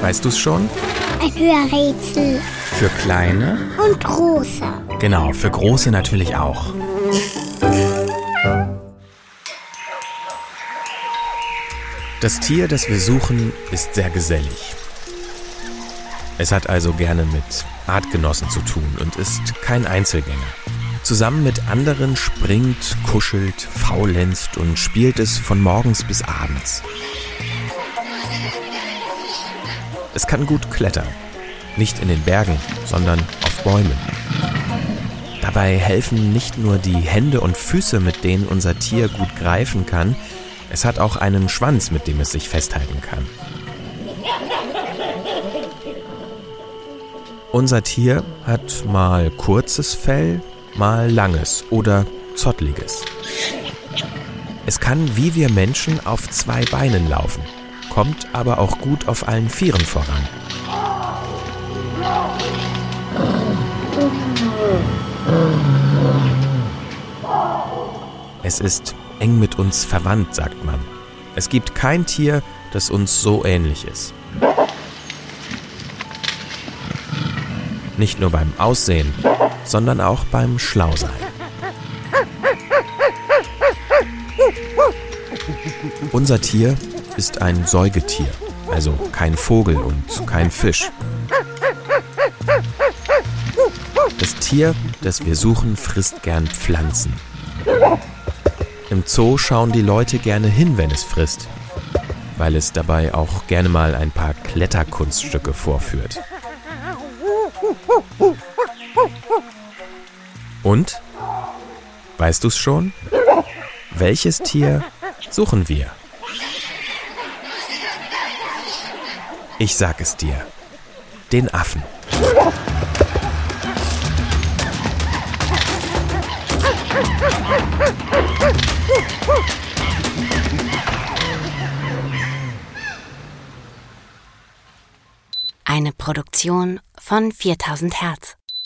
Weißt du es schon? Ein Hörrätsel. Für kleine? Und große. Genau, für große natürlich auch. Das Tier, das wir suchen, ist sehr gesellig. Es hat also gerne mit Artgenossen zu tun und ist kein Einzelgänger. Zusammen mit anderen springt, kuschelt, faulenzt und spielt es von morgens bis abends. Es kann gut klettern. Nicht in den Bergen, sondern auf Bäumen. Dabei helfen nicht nur die Hände und Füße, mit denen unser Tier gut greifen kann, es hat auch einen Schwanz, mit dem es sich festhalten kann. Unser Tier hat mal kurzes Fell, mal langes oder zottliges. Es kann wie wir Menschen auf zwei Beinen laufen, kommt aber auch gut auf allen Vieren voran. Es ist eng mit uns verwandt, sagt man. Es gibt kein Tier, das uns so ähnlich ist. Nicht nur beim Aussehen, sondern auch beim Schlausein. Unser Tier ist ein Säugetier, also kein Vogel und kein Fisch. Das Tier, das wir suchen, frisst gern Pflanzen. Im Zoo schauen die Leute gerne hin, wenn es frisst, weil es dabei auch gerne mal ein paar Kletterkunststücke vorführt. Und? Weißt du's schon? Welches Tier suchen wir? Ich sag es dir. Den Affen. Eine Produktion von 4000 Hertz.